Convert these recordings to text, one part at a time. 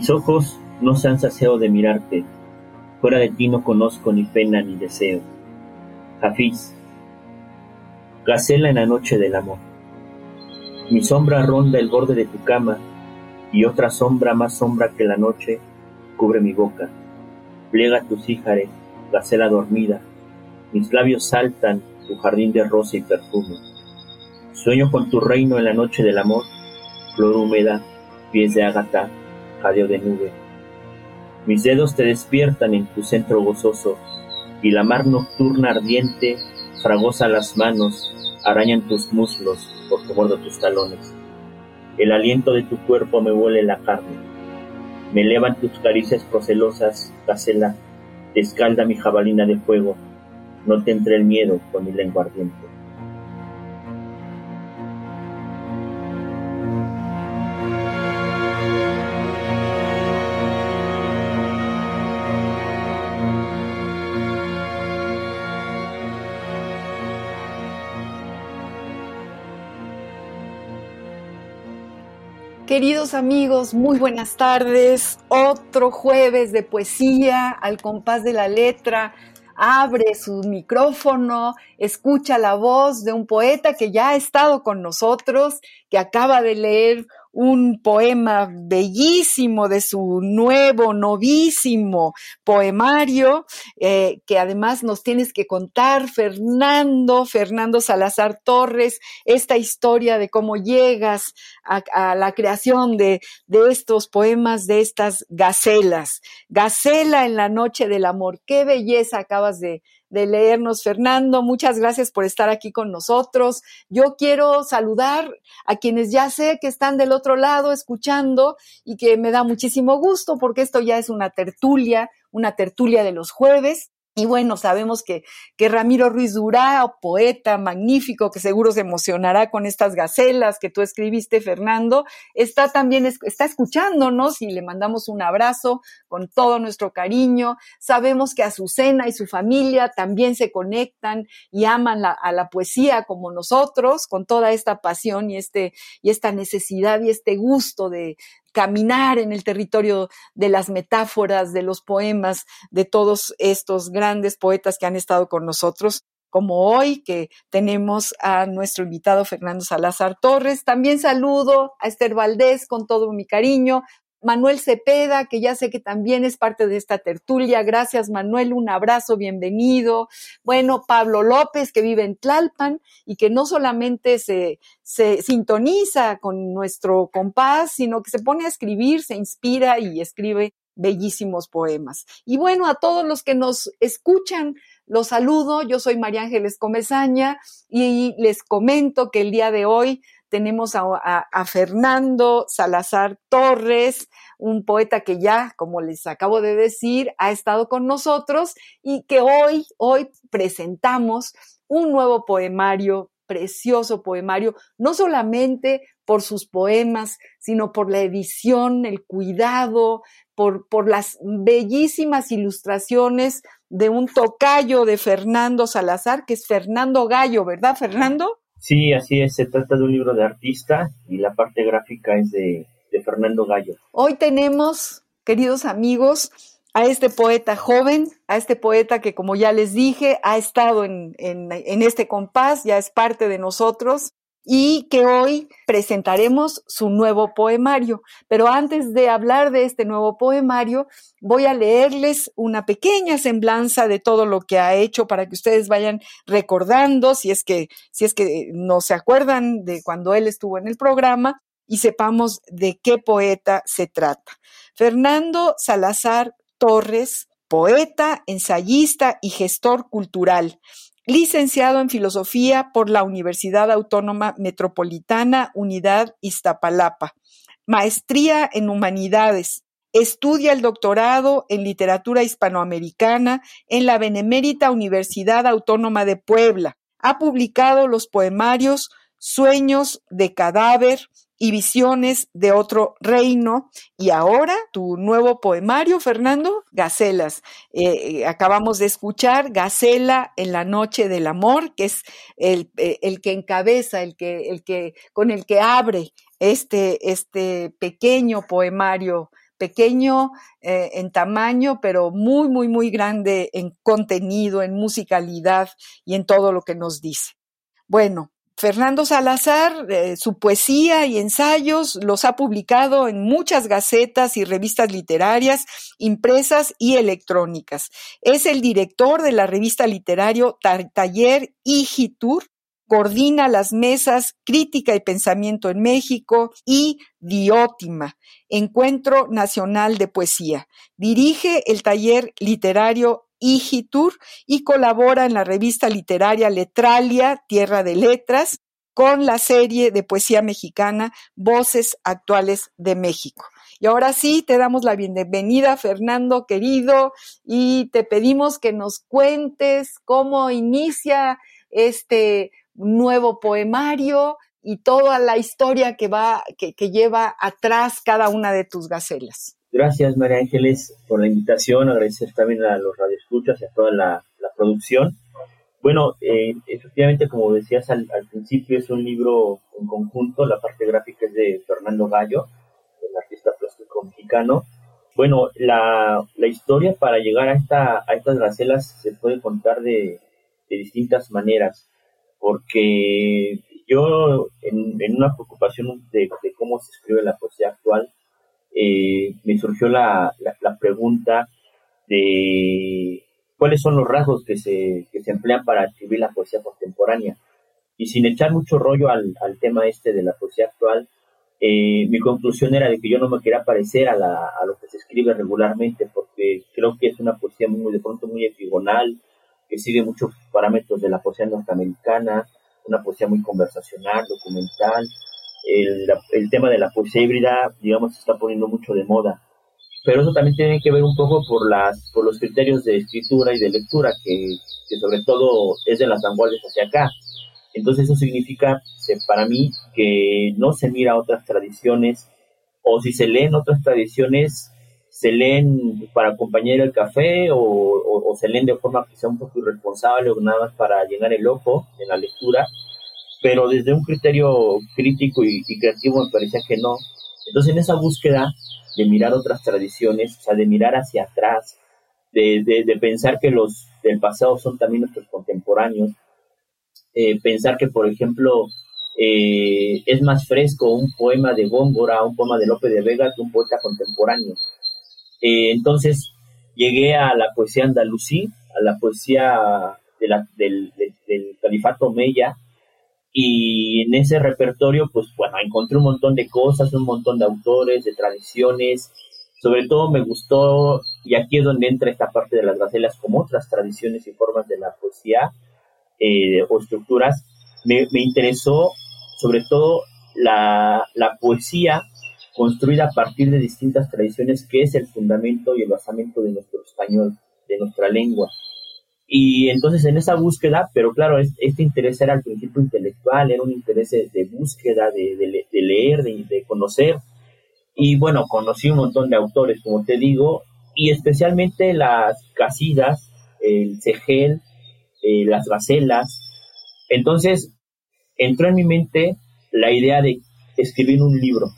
Mis ojos no se han saciado de mirarte, fuera de ti no conozco ni pena ni deseo. Hafiz, gacela en la noche del amor. Mi sombra ronda el borde de tu cama y otra sombra más sombra que la noche cubre mi boca. Pliega tus híjares, gacela dormida, mis labios saltan tu jardín de rosa y perfume. Sueño con tu reino en la noche del amor, flor húmeda, pies de ágata, jadeo de nube. Mis dedos te despiertan en tu centro gozoso, y la mar nocturna ardiente fragosa las manos, arañan tus muslos porque muerdo tus talones. El aliento de tu cuerpo me huele la carne. Me elevan tus caricias procelosas, gacela, te escalda mi jabalina de fuego. No te entre el miedo con mi lengua ardiente. Queridos amigos, muy buenas tardes. Otro jueves de poesía al compás de la letra. Abre su micrófono, escucha la voz de un poeta que ya ha estado con nosotros, que acaba de leer un poema bellísimo de su nuevo, novísimo poemario, eh, que además nos tienes que contar, Fernando, Fernando Salazar Torres, esta historia de cómo llegas a, la creación de, de estos poemas, de estas gacelas. Gacela en la noche del amor, qué belleza acabas de, de leernos, Fernando. Muchas gracias por estar aquí con nosotros. Yo quiero saludar a quienes ya sé que están del otro lado escuchando y que me da muchísimo gusto porque esto ya es una tertulia, una tertulia de los jueves. Y bueno, sabemos que, que Ramiro Ruiz Durá, poeta magnífico, que seguro se emocionará con estas gacelas que tú escribiste, Fernando, está también, está escuchándonos y le mandamos un abrazo con todo nuestro cariño. Sabemos que Azucena y su familia también se conectan y aman a la poesía como nosotros, con toda esta pasión y, este, y esta necesidad y este gusto de, caminar en el territorio de las metáforas, de los poemas, de todos estos grandes poetas que han estado con nosotros como hoy, que tenemos a nuestro invitado Fernando Salazar Torres. También saludo a Esther Valdés con todo mi cariño, Manuel Cepeda, que ya sé que también es parte de esta tertulia. Gracias, Manuel. Un abrazo, bienvenido. Bueno, Pablo López, que vive en Tlalpan y que no solamente se, se sintoniza con nuestro compás, sino que se pone a escribir, se inspira y escribe bellísimos poemas. Y bueno, a todos los que nos escuchan, los saludo. Yo soy María Ángeles Comezaña y les comento que el día de hoy tenemos a, Fernando Salazar Torres, un poeta que ya, como les acabo de decir, ha estado con nosotros y que hoy, hoy presentamos un nuevo poemario, precioso poemario, no solamente por sus poemas, sino por la edición, el cuidado, por, por las bellísimas ilustraciones de un tocayo de Fernando Salazar, que es Fernando Gallo, ¿verdad, Fernando? Sí, así es. Se trata de un libro de artista y la parte gráfica es de, Fernando Gallo. Hoy tenemos, queridos amigos, a este poeta joven, a este poeta que, como ya les dije, ha estado en, en, este compás, ya es parte de nosotros. Y que hoy presentaremos su nuevo poemario. Pero antes de hablar de este nuevo poemario, voy a leerles una pequeña semblanza de todo lo que ha hecho para que ustedes vayan recordando, si es que, si es que no se acuerdan de cuando él estuvo en el programa y sepamos de qué poeta se trata. Fernando Salazar Torres, poeta, ensayista y gestor cultural licenciado en Filosofía por la Universidad Autónoma Metropolitana Unidad Iztapalapa, maestría en Humanidades, estudia el doctorado en Literatura Hispanoamericana en la Benemérita Universidad Autónoma de Puebla. Ha publicado los poemarios Sueños de Cadáver, y visiones de otro reino. Y ahora tu nuevo poemario, Fernando, Gacelas. Eh, eh, acabamos de escuchar Gacela en la noche del amor, que es el, eh, el, que encabeza, el que, el que, con el que abre este, este pequeño poemario pequeño en tamaño, pero muy, muy, muy grande en contenido, en musicalidad y en todo lo que nos dice. Bueno, Fernando Salazar, eh, su poesía y ensayos los ha publicado en muchas gacetas y revistas literarias, impresas y electrónicas. Es el director de la revista literario Taller Igitur, coordina las mesas Crítica y Pensamiento en México y Diótima, Encuentro Nacional de Poesía. Dirige el taller literario Y colabora en la revista literaria Letralia, Tierra de Letras, con la serie de poesía mexicana Voces Actuales de México. Y ahora sí, te damos la bienvenida, Fernando querido, y te pedimos que nos cuentes cómo inicia este nuevo poemario y toda la historia que va, que lleva atrás cada una de tus gacelas. Gracias, María Ángeles, por la invitación. Agradecer también a los radioescuchas y a toda la, producción. Bueno, eh, efectivamente, como decías al, principio, es un libro en conjunto. La parte gráfica es de Fernando Gallo, el artista plástico mexicano. Bueno, la, historia para llegar a, esta, a estas gacelas se puede contar de, distintas maneras, porque yo, en, una preocupación de, de cómo se escribe la poesía actual, eh, me surgió la, la, pregunta de cuáles son los rasgos que se, que se emplean para escribir la poesía contemporánea. Y sin echar mucho rollo al, al tema este de la poesía actual, eh, mi conclusión era de que yo no me quería parecer a, la, a, lo que se escribe regularmente, porque creo que es una poesía muy, de pronto muy epigonal, que sigue muchos parámetros de la poesía norteamericana, una poesía muy conversacional, documental, el, tema de la poesía híbrida, digamos, se está poniendo mucho de moda. Pero eso también tiene que ver un poco por, los criterios de escritura y de lectura, que, sobre todo es de las vanguardias hacia acá. Entonces eso significa, para mí, que no se mira otras tradiciones, o si se leen otras tradiciones, se leen para acompañar el café o, o, o se leen de forma que sea un poco irresponsable o nada más para llenar el ojo en la lectura pero desde un criterio crítico y, creativo me parecía que no. Entonces en esa búsqueda de mirar otras tradiciones, o sea, de mirar hacia atrás, de, de, pensar que los del pasado son también nuestros contemporáneos, eh, pensar que, por ejemplo, eh, es más fresco un poema de Góngora, un poema de Lope de Vega que un poeta contemporáneo. Eh, entonces llegué a la poesía andalusí, a la poesía del, del, del califato Meya, y en ese repertorio, pues bueno, encontré un montón de cosas, un montón de autores, de tradiciones. Sobre todo me gustó, y aquí es donde entra esta parte de las gacelas, como otras tradiciones y formas de la poesía eh, o estructuras. Me, me, interesó sobre todo la, la poesía construida a partir de distintas tradiciones, que es el fundamento y el basamento de nuestro español, de nuestra lengua. Y entonces en esa búsqueda, pero claro, este interés era al principio intelectual, era un interés de, búsqueda, de, de, leer, de, de, conocer. Y bueno, conocí un montón de autores, como te digo, y especialmente las casidas, el cegel, eh, las gacelas. Entonces entró en mi mente la idea de escribir un libro,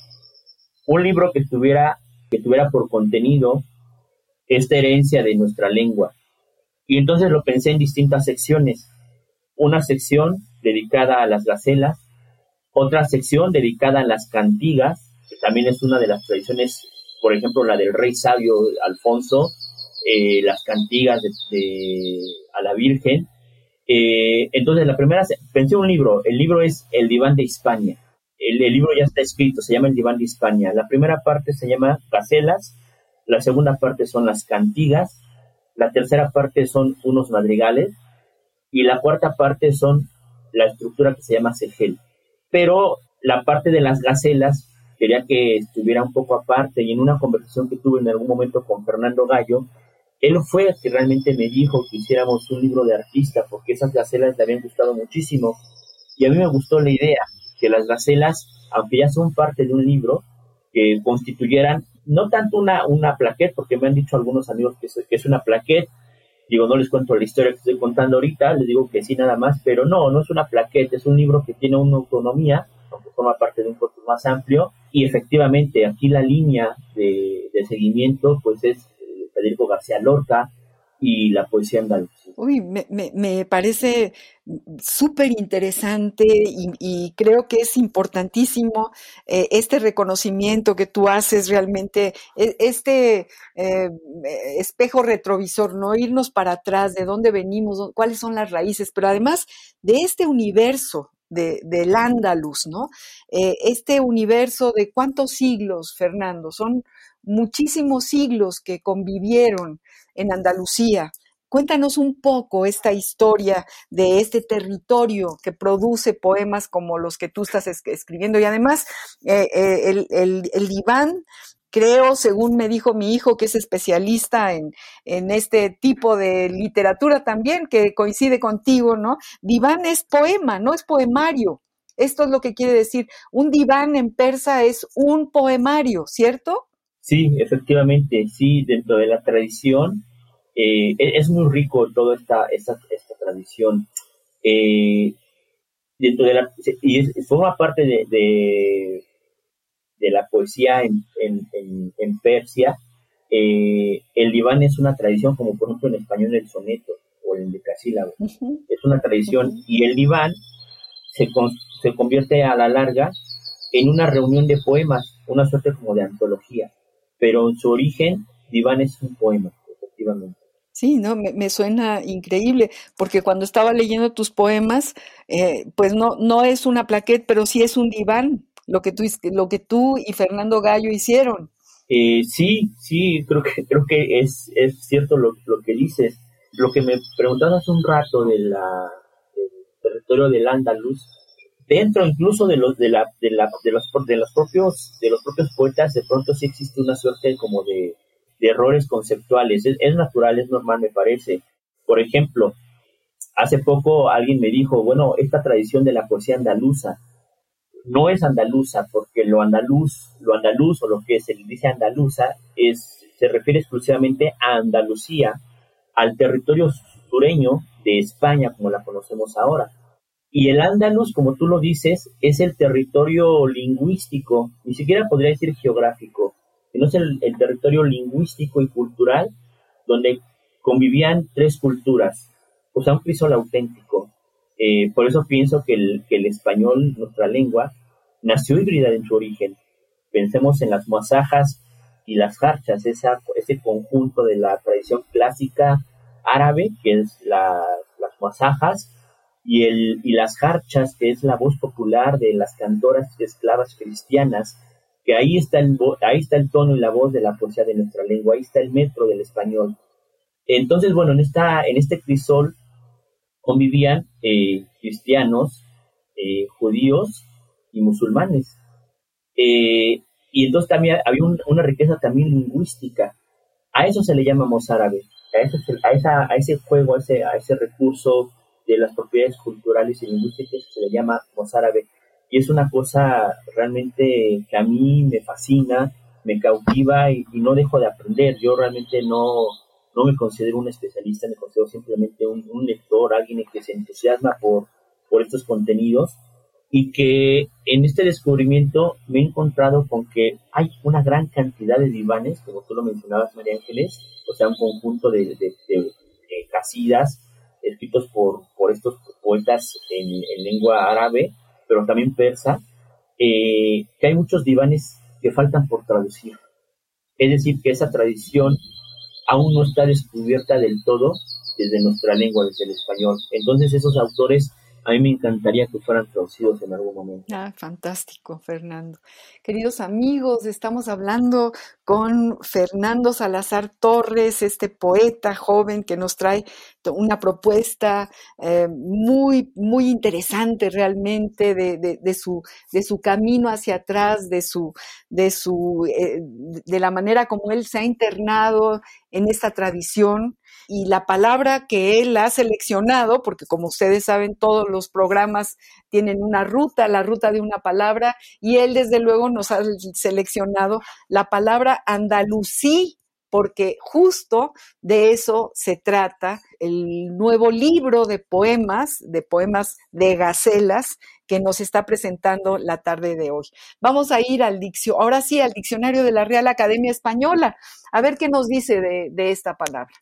un libro que tuviera, que tuviera por contenido esta herencia de nuestra lengua y entonces lo pensé en distintas secciones. Una sección dedicada a las gacelas, Otra sección dedicada a las cantigas, que también es una de las tradiciones, por ejemplo, la del rey sabio Alfonso, eh, las cantigas de, a la Virgen. Eh, entonces, la primera, pensé un libro, el libro es El Diván de España. El, libro ya está escrito, se llama El Diván de España. La primera parte se llama Gacelas, la segunda parte son las cantigas, la tercera parte son unos madrigales y la cuarta parte son la estructura que se llama segel. Pero la parte de las gacelas quería que estuviera un poco aparte y en una conversación que tuve en algún momento con Fernando Gallo, él fue el que realmente me dijo que hiciéramos un libro de artista porque esas gacelas le habían gustado muchísimo y a mí me gustó la idea que las gacelas, aunque ya son parte de un libro, que constituyeran no tanto una, una plaquette, porque me han dicho algunos amigos que es, una plaquette, digo, no les cuento la historia que estoy contando ahorita, les digo que sí nada más, pero no, no es una plaquette, es un libro que tiene una autonomía, aunque forma parte de un corpus más amplio, y efectivamente aquí la línea de, de seguimiento pues es Federico García Lorca y la poesía andaluza. Uy, me, me, parece súper interesante y, creo que es importantísimo eh, este reconocimiento que tú haces realmente, e, este eh, espejo retrovisor, no irnos para atrás, de dónde venimos, cuáles son las raíces, pero además de este universo de, del Andaluz, ¿no? Eh, este universo de cuántos siglos, Fernando, son muchísimos siglos que convivieron en Andalucía. Cuéntanos un poco esta historia de este territorio que produce poemas como los que tú estás escribiendo y además eh, eh, el, diván creo, según me dijo mi hijo, que es especialista en, en, este tipo de literatura también, que coincide contigo, ¿no? Diván es poema, no es poemario. Esto es lo que quiere decir. Un diván en persa es un poemario, ¿cierto? Sí, efectivamente, sí, dentro de la tradición eh, e-, es muy rico toda esta, esta, esta tradición. Eh, dentro de la, y es, forma parte de, de, la poesía en, en, en, Persia. Eh, el diván es una tradición, como por ejemplo en español el soneto o el decasílabo. Es una tradición y el diván se, se convierte a la larga en una reunión de poemas, una suerte como de antología. Pero en su origen, diván es un poema, efectivamente. Sí, no, me, suena increíble, porque cuando estaba leyendo tus poemas, eh, pues no, no es una plaqueta, pero sí es un diván, lo que tú, lo que tú y Fernando Gallo hicieron. Eh, sí, sí, creo que, creo que es, es cierto lo, lo que dices. Lo que me preguntabas hace un rato de la, del territorio del Andaluz, dentro incluso de los de la, de la, de los de los propios de los propios poetas de pronto sí existe una suerte como de de errores conceptuales. Es, natural, es normal, me parece. Por ejemplo, hace poco alguien me dijo, bueno, esta tradición de la poesía andaluza no es andaluza, porque lo andaluz, lo andaluz o lo que se dice andaluza es, se refiere exclusivamente a Andalucía, al territorio sureño de España como la conocemos ahora. Y el andaluz, como tú lo dices, es el territorio lingüístico, ni siquiera podría decir geográfico, sino es el, territorio lingüístico y cultural donde convivían tres culturas, o sea, un crisol auténtico. Eh, por eso pienso que el, español, nuestra lengua, nació híbrida en su origen. Pensemos en las masajas y las jarchas, esa, ese conjunto de la tradición clásica árabe, que es la, las masajas, y, el, y las jarchas, que es la voz popular de las cantoras esclavas cristianas, que ahí está el ahí está el tono y la voz de la poesía de nuestra lengua, ahí está el metro del español. Entonces, bueno, en esta en este crisol convivían eh, cristianos, eh, judíos y musulmanes. Eh, y entonces también había una riqueza también lingüística. A eso se le llama mozárabe, a, ese, a, a ese juego, a ese, a ese recurso de las propiedades culturales y lingüísticas se le llama mozárabe y es una cosa realmente que a mí me fascina, me cautiva y, no dejo de aprender. Yo realmente no, no me considero un especialista, me considero simplemente un, lector, alguien que se entusiasma por, por estos contenidos y que en este descubrimiento me he encontrado con que hay una gran cantidad de divanes, como tú lo mencionabas, María Ángeles, o sea, un conjunto de, de, casidas escritos por, por estos poetas en, en lengua árabe, pero también persa, eh, que hay muchos divanes que faltan por traducir. Es decir, que esa tradición aún no está descubierta del todo desde nuestra lengua, desde el español. Entonces esos autores a mí me encantaría que fueran traducidos en algún momento. Ah, fantástico, Fernando. Queridos amigos, estamos hablando con Fernando Salazar Torres, este poeta joven que nos trae una propuesta eh, muy, muy interesante realmente de, su, de su camino hacia atrás, de, su, de, su, eh, de la manera como él se ha internado en esta tradición y la palabra que él ha seleccionado, porque como ustedes saben, todos los programas tienen una ruta, la ruta de una palabra, y él desde luego nos ha seleccionado la palabra andalusí, porque justo de eso se trata el nuevo libro de poemas, de poemas de gacelas, que nos está presentando la tarde de hoy. Vamos a ir al diccionario, ahora sí, al diccionario de la Real Academia Española, a ver qué nos dice de esta palabra.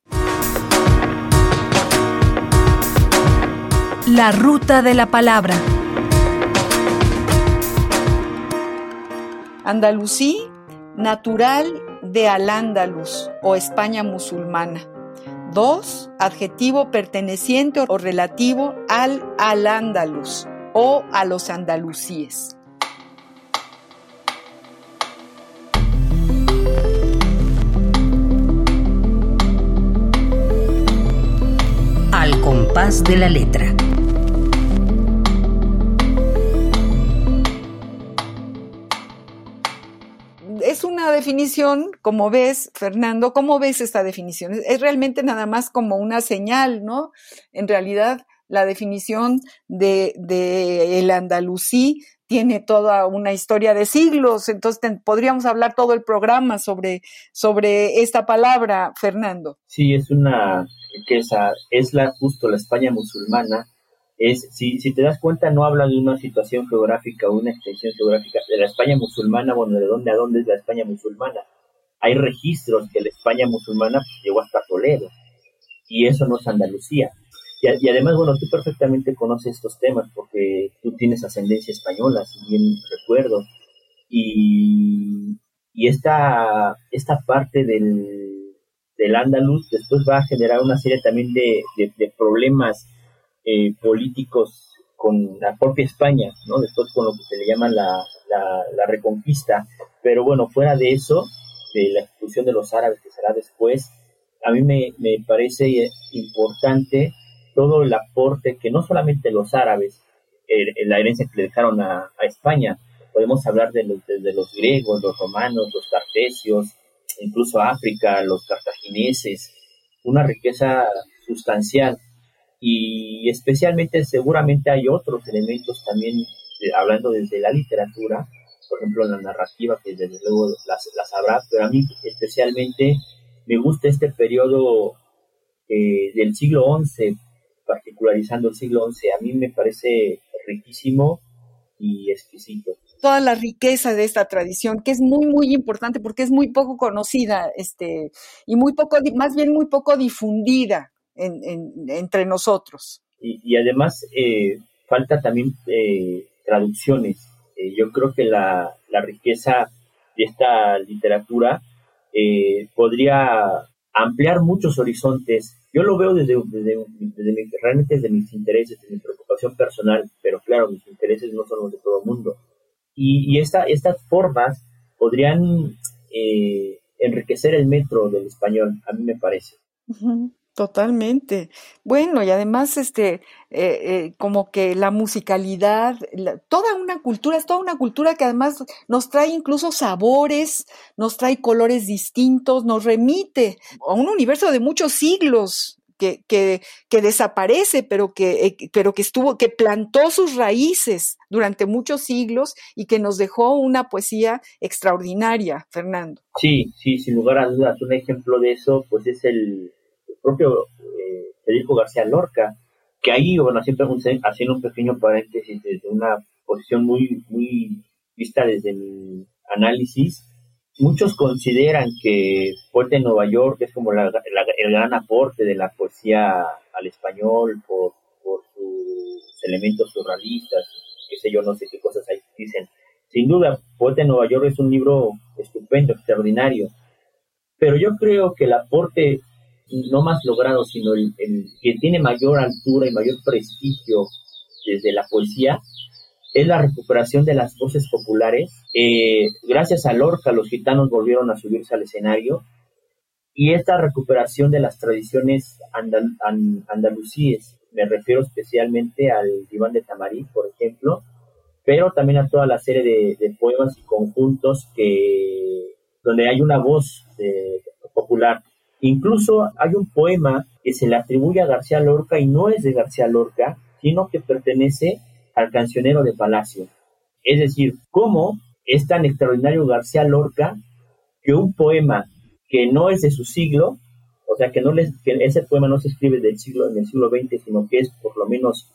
La ruta de la palabra. Andalusí, natural de Al-Ándalus o España musulmana. 2. Adjetivo perteneciente o relativo al Al-Ándalus o a los andalusíes. Al compás de la letra. Definición, como ves, Fernando, ¿cómo ves esta definición? Es, realmente nada más como una señal, ¿no? En realidad, la definición de, el andalusí tiene toda una historia de siglos, entonces podríamos hablar todo el programa sobre, sobre esta palabra, Fernando. Sí, es una riqueza, es la, justo la España musulmana es, si, si te das cuenta, no habla de una situación geográfica o una extensión geográfica de la España musulmana, bueno, de dónde a dónde es la España musulmana. Hay registros que la España musulmana pues, llegó hasta Toledo, y eso no es Andalucía. Y, además, bueno, tú perfectamente conoces estos temas porque tú tienes ascendencia española, si bien recuerdo, y, y esta, esta parte del, del Andaluz después va a generar una serie también de, de problemas eh, políticos con la propia España, ¿no? Después con lo que se le llama la, la, reconquista. Pero bueno, fuera de eso, de la expulsión de los árabes que será después, a mí me, me parece importante todo el aporte que no solamente los árabes, la herencia que le dejaron a, a España, podemos hablar de los, de, los griegos, los romanos, los cartesios, incluso África, los cartagineses, una riqueza sustancial y especialmente seguramente hay otros elementos también, eh, hablando desde la literatura, por ejemplo la narrativa, que desde luego las, las habrá, pero a mí especialmente me gusta este periodo eh, del siglo XI, particularizando el siglo XI, a mí me parece riquísimo y exquisito. Toda la riqueza de esta tradición, que es muy, muy importante porque es muy poco conocida, este, y muy poco, más bien muy poco difundida entre nosotros. Y, además eh, falta también eh, traducciones. Eh, yo creo que la, riqueza de esta literatura podría ampliar muchos horizontes. Yo lo veo desde, realmente desde mis intereses, desde mi preocupación personal, pero claro, mis intereses no son los de todo el mundo. Y, esta, estas formas podrían enriquecer el metro del español, a mí me parece. Totalmente. Bueno, y además, este, eh, eh, como que la musicalidad, toda una cultura, es toda una cultura que además nos trae incluso sabores, nos trae colores distintos, nos remite a un universo de muchos siglos. Que, que, que desaparece, pero que, eh, pero que estuvo, que plantó sus raíces durante muchos siglos y que nos dejó una poesía extraordinaria, Fernando. Sí, sí, sin lugar a dudas. Un ejemplo de eso, pues es el, propio eh, Federico García Lorca, que ahí, bueno, siempre haciendo un pequeño paréntesis desde una posición muy, muy vista desde mi análisis, muchos consideran que Poeta de Nueva York es como el gran aporte de la poesía al español por, sus elementos surrealistas, que sé yo, no sé qué cosas ahí dicen. Sin duda, Poeta en Nueva York es un libro estupendo, extraordinario, pero yo creo que el aporte no más logrado, sino el, que tiene mayor altura y mayor prestigio desde la poesía, es la recuperación de las voces populares. Eh, gracias a Lorca, los gitanos volvieron a subirse al escenario y esta recuperación de las tradiciones andalucíes, me refiero especialmente al diván de Tamarí, por ejemplo, pero también a toda la serie de, poemas y conjuntos que donde hay una voz eh, popular. Incluso hay un poema que se le atribuye a García Lorca y no es de García Lorca, sino que pertenece al cancionero de Palacio. Es decir, cómo es tan extraordinario García Lorca que un poema que no es de su siglo, o sea, que, no que ese poema no se escribe del siglo, en el siglo XX, sino que es por lo menos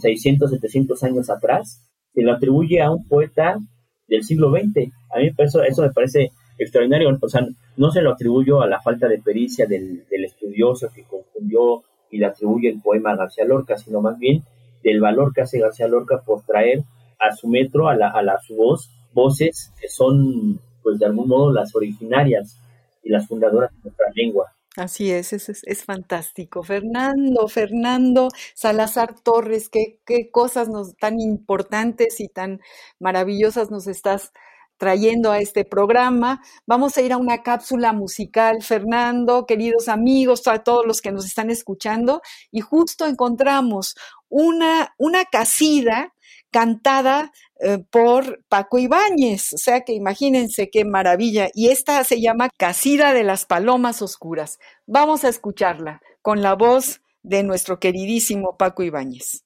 600, mm, 700 años atrás, se lo atribuye a un poeta del siglo XX. A mí eso, eso me parece extraordinario, o sea, no se lo atribuyo a la falta de pericia del, del estudioso que confundió y le atribuye el poema a García Lorca, sino más bien del valor que hace García Lorca por traer a su metro, a, la, a la, su voz, voces que son, pues de algún modo, las originarias y las fundadoras de nuestra lengua. Así es, es, es, fantástico. Fernando, Fernando Salazar Torres, qué, qué cosas nos, tan importantes y tan maravillosas nos estás trayendo a este programa. Vamos a ir a una cápsula musical, Fernando, queridos amigos, a todos los que nos están escuchando, y justo encontramos una, una casida cantada eh, por Paco Ibáñez. O sea que imagínense qué maravilla. Y esta se llama Casida de las Palomas Oscuras. Vamos a escucharla con la voz de nuestro queridísimo Paco Ibáñez.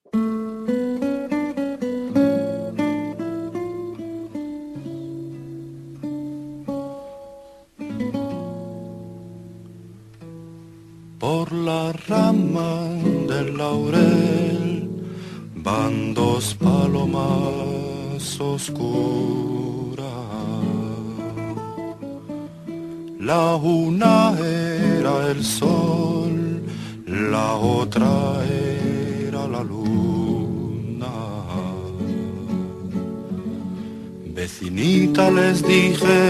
Rama del laurel van dos palomas oscuras. La una era el sol, la otra era la luna. Vecinita les dije,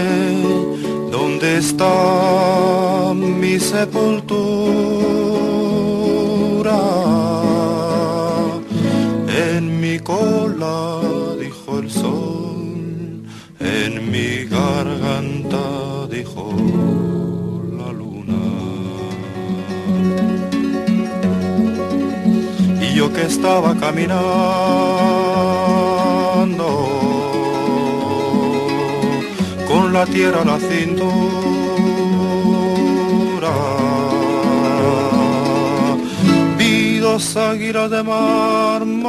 ¿dónde está mi sepultura? Garganta, dijo la luna. Y yo que estaba caminando, con la tierra a la cintura, dos águilas de mármol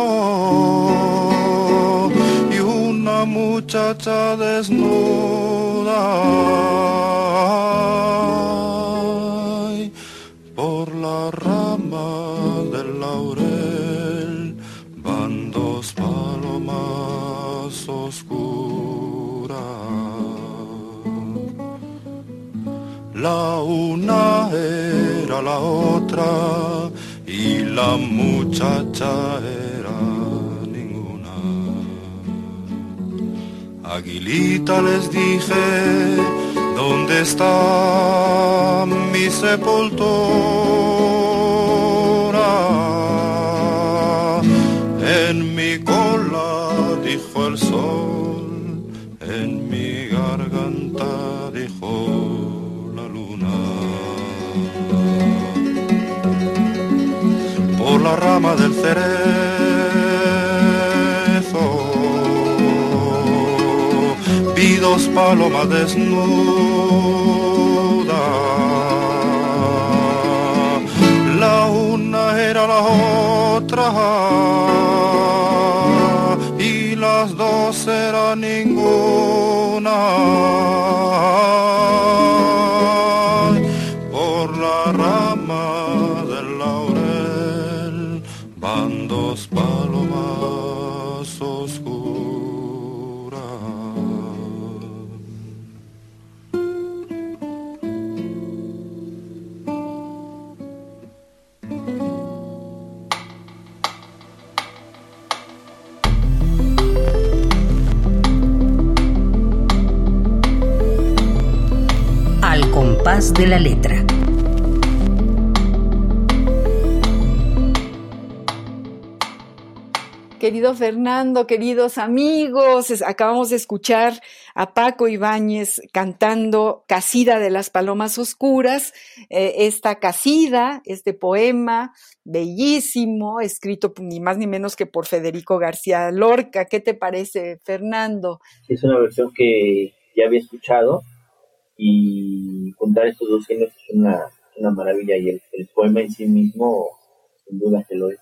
una muchacha desnuda. por la rama del laurel van dos palomas oscuras. La una era la otra y la muchacha era Aguilita les dije, ¿dónde está mi sepultura? En mi cola, dijo el sol, en mi garganta, dijo la rama del cerezo. Vi dos palomas desnudas. La una era la otra y las dos eran ninguna. De la letra. Querido Fernando, queridos amigos, acabamos de escuchar a Paco Ibáñez cantando Casida de las Palomas Oscuras, eh, esta casida, este poema bellísimo, escrito ni más ni menos que por Federico García Lorca. ¿Qué te parece, Fernando? Es una versión que ya había escuchado y contar estos dos géneros es una, maravilla y el, el poema en sí mismo sin duda que lo es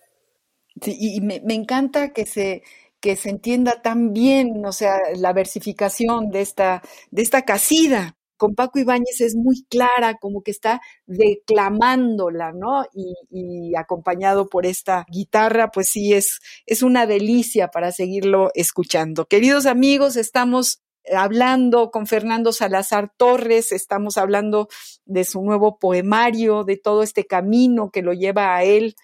y me, encanta que se, que se entienda tan bien, o sea, la versificación de esta, de esta casida. Con Paco Ibáñez es muy clara, como que está declamándola, ¿no? Y, y, acompañado por esta guitarra, pues sí, es, es una delicia para seguirlo escuchando. Queridos amigos, estamos hablando con Fernando Salazar Torres, estamos hablando de su nuevo poemario, de todo este camino que lo lleva a él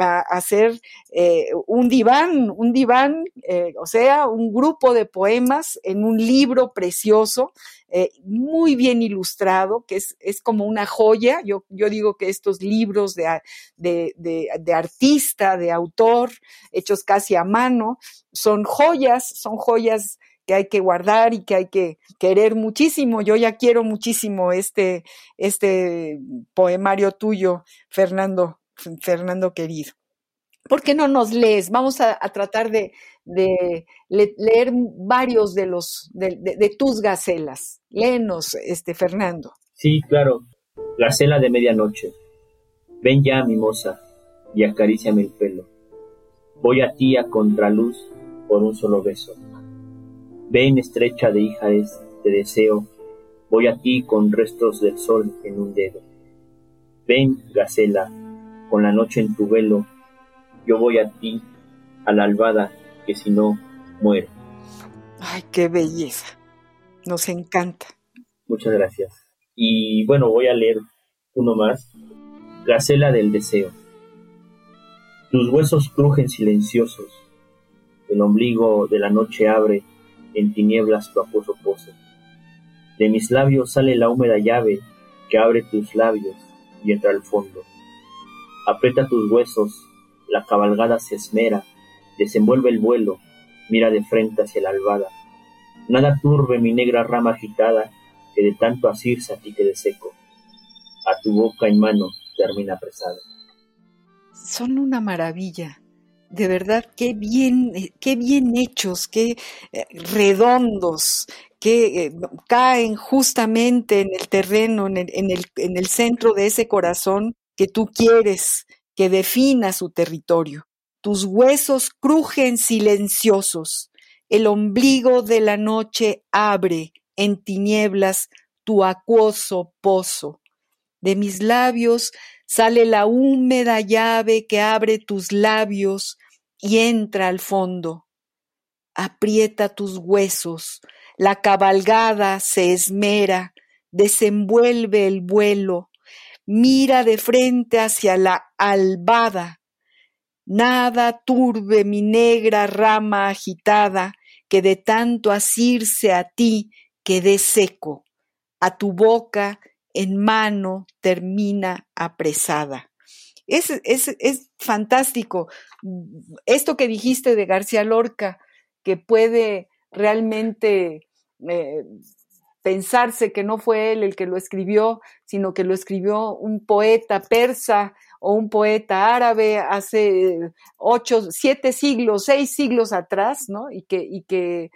a hacer eh, un diván, un diván, eh, o sea, un grupo de poemas en un libro precioso, eh, muy bien ilustrado, que es, es como una joya. Yo, yo, digo que estos libros de, de, de, de artista, de autor, hechos casi a mano, son joyas, son joyas que hay que guardar y que hay que querer muchísimo. Yo ya quiero muchísimo este, este poemario tuyo, Fernando, Fernando querido. ¿Por qué no nos lees? Vamos a, tratar de, leer varios de los de, tus gacelas. Léenos, este Fernando. Sí, claro. Gacela de medianoche. Ven ya, mimosa, y acaríciame el pelo. Voy a ti a contraluz por un solo beso Ven estrecha de hijas te deseo, voy a ti con restos del sol en un dedo. Ven, gacela, con la noche en tu velo, yo voy a ti, a la albada, que si no, muero. Ay, qué belleza. Nos encanta. Muchas gracias. Y bueno, voy a leer uno más. Gacela del deseo. Tus huesos crujen silenciosos. El ombligo de la noche abre en tinieblas tu aposo pozo. De mis labios sale la húmeda llave que abre tus labios y entra al fondo. Aprieta tus huesos, la cabalgada se esmera, desenvuelve el vuelo, mira de frente hacia la albada. Nada turbe mi negra rama agitada, que de tanto asirse a ti quede seco. A tu boca en mano termina apresada. Son una maravilla de verdad, qué bien, eh, qué bien hechos, qué eh, redondos, que eh, caen justamente en el terreno, en el, en, el, en el centro de ese corazón que tú quieres que defina su territorio. Tus huesos crujen silenciosos, el ombligo de la noche abre en tinieblas tu acuoso pozo. De mis labios sale la húmeda llave que abre tus labios y entra al fondo. Aprieta tus huesos, la cabalgada se esmera, desenvuelve el vuelo, mira de frente hacia la albada. Nada turbe mi negra rama agitada, que de tanto asirse a ti quedé seco, a tu boca en mano termina apresada. Es, es, es, fantástico. Esto que dijiste de García Lorca, que puede realmente eh, pensarse que no fue él el que lo escribió, sino que lo escribió un poeta persa o un poeta árabe hace ocho, siete siglos, seis siglos atrás, ¿no? Y que, y que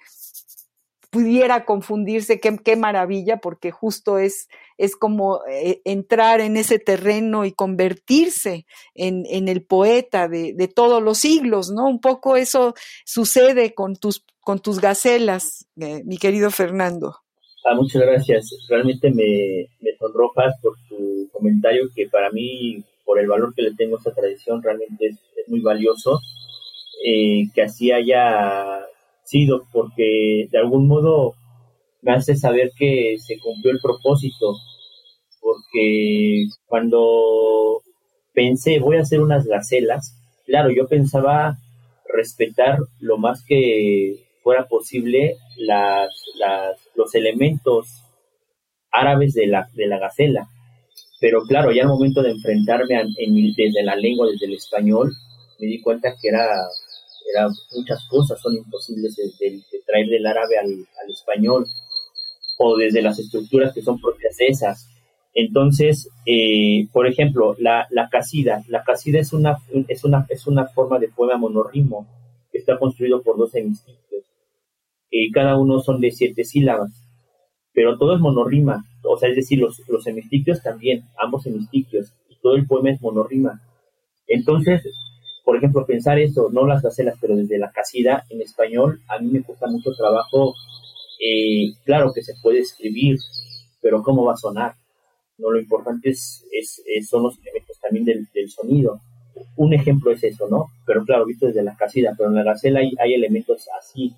pudiera confundirse, qué, qué maravilla, porque justo es, es como eh, entrar en ese terreno y convertirse en, en el poeta de, de, todos los siglos, ¿no? Un poco eso sucede con tus, con tus gacelas, eh, mi querido Fernando. Ah, muchas gracias. Realmente me, me sonrojas por tu comentario que para mí, por el valor que le tengo a esta tradición, realmente es, muy valioso. Eh, que así haya sido porque de algún modo me hace saber que se cumplió el propósito, porque cuando pensé voy a hacer unas gacelas, claro, yo pensaba respetar lo más que fuera posible las, las, los elementos árabes de la, de la gacela, Pero claro, ya al momento de enfrentarme desde la lengua, desde el español, me di cuenta que era, era muchas cosas son imposibles de, traer del árabe al, español o desde las estructuras que son propias de esas. Entonces, eh, por ejemplo, la, la casida. La casida es una, es, una, es una forma de poema monorrimo que está construido por dos hemistiquios. y cada uno son de siete sílabas, pero todo es monorrima. O sea, es decir, los, los también, ambos hemistiquios, y todo el poema es monorrima. Entonces, por ejemplo, pensar eso, no las gacelas, pero desde la casida en español, a mí me cuesta mucho trabajo. Eh, claro que se puede escribir, pero ¿cómo va a sonar? No, lo importante es, es, son los elementos también del, del, sonido. Un ejemplo es eso, ¿no? Pero claro, visto desde la casida, pero en la gacela hay, elementos así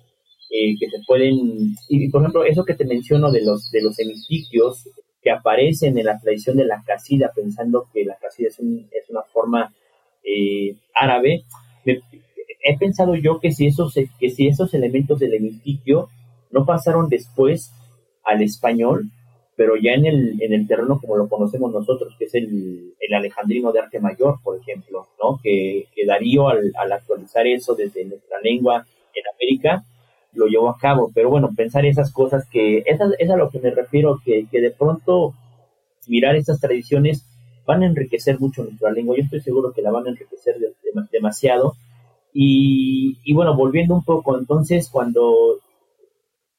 eh, que se pueden, y por ejemplo, eso que te menciono de los, de los hemistiquios que aparecen en la tradición de la casida, pensando que la casida es, un, es una forma eh, árabe, he pensado yo que si, esos, que si esos elementos del hemistiquio no pasaron después al español, pero ya en el, en el terreno como lo conocemos nosotros, que es el, el alejandrino de arte mayor, por ejemplo, ¿no? que, que Darío al, al, actualizar eso desde nuestra lengua en América, lo llevó a cabo. Pero bueno, pensar esas cosas que, esa es a lo que me refiero, que, que de pronto mirar estas tradiciones van a enriquecer mucho nuestra lengua. Yo estoy seguro que la van a enriquecer demasiado. Y, bueno, volviendo un poco, entonces cuando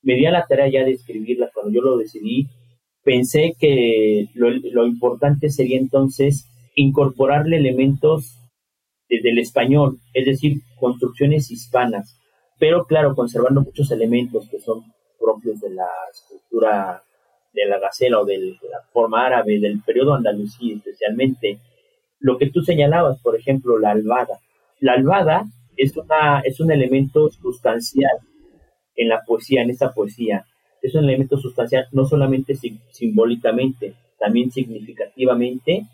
me di a la tarea ya de escribirla, cuando yo lo decidí, pensé que lo, importante sería entonces incorporarle elementos desde el español, es decir, construcciones hispanas, pero claro, conservando muchos elementos que son propios de la estructura de la gacela o de la forma árabe del periodo andalusí especialmente. Lo que tú señalabas, por ejemplo, la albada. La albada es, una, es un elemento sustancial en la poesía, en esta poesía. Es un elemento sustancial no solamente simbólicamente, también significativamente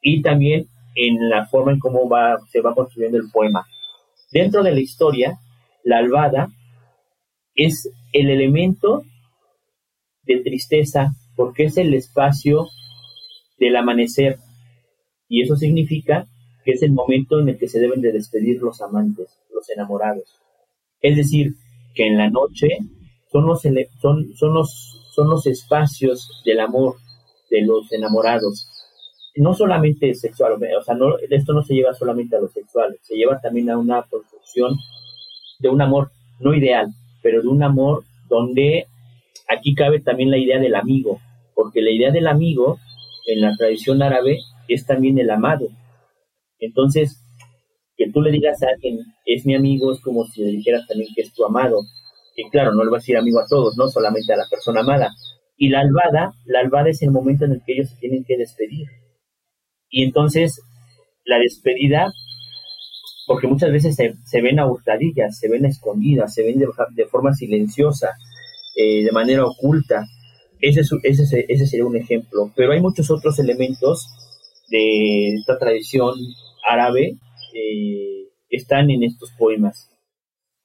y también en la forma en cómo va, se va construyendo el poema. Dentro de la historia, la albada es el elemento de tristeza porque es el espacio del amanecer y eso significa que es el momento en el que se deben de despedir los amantes, los enamorados. Es decir, que en la noche son los, son, son los, son los espacios del amor de los enamorados. No solamente sexual, o sea, no, esto no se lleva solamente a lo sexual, se lleva también a una construcción de un amor no ideal, pero de un amor donde aquí cabe también la idea del amigo, porque la idea del amigo en la tradición árabe es también el amado. Entonces, que tú le digas a alguien, es mi amigo, es como si le dijeras también que es tu amado. Y claro, no le vas a decir amigo a todos, no solamente a la persona amada. Y la albada, la albada es el momento en el que ellos se tienen que despedir. Y entonces, la despedida, porque muchas veces se, ven a hurtadillas, se ven escondidas, se ven de forma silenciosa, eh, de manera oculta. Ese, ese, ese sería un ejemplo. Pero hay muchos otros elementos de esta tradición árabe eh, que están en estos poemas.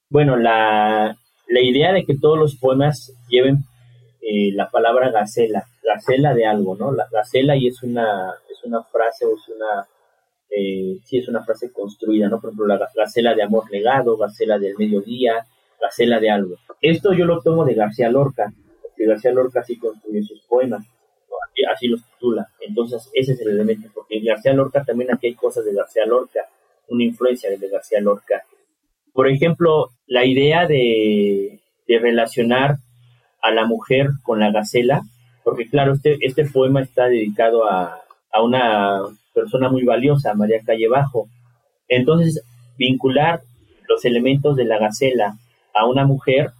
Bueno, la, la idea de que todos los poemas lleven eh, la palabra gacela, gacela de algo, ¿no? La gacela y es una, es una frase o es una, eh, sí es una frase construida, ¿no? Por ejemplo, la gacela de amor negado, gacela del mediodía, gacela de algo. Esto yo lo tomo de García Lorca, porque García Lorca así construye sus poemas, así los titula. Entonces, ese es el elemento, porque García Lorca también aquí hay cosas de García Lorca, una influencia de García Lorca. Por ejemplo, la idea de, relacionar a la mujer con la gacela, porque claro, este, este poema está dedicado a, a una persona muy valiosa, María Calle Bajo. Entonces, vincular los elementos de la gacela a una mujer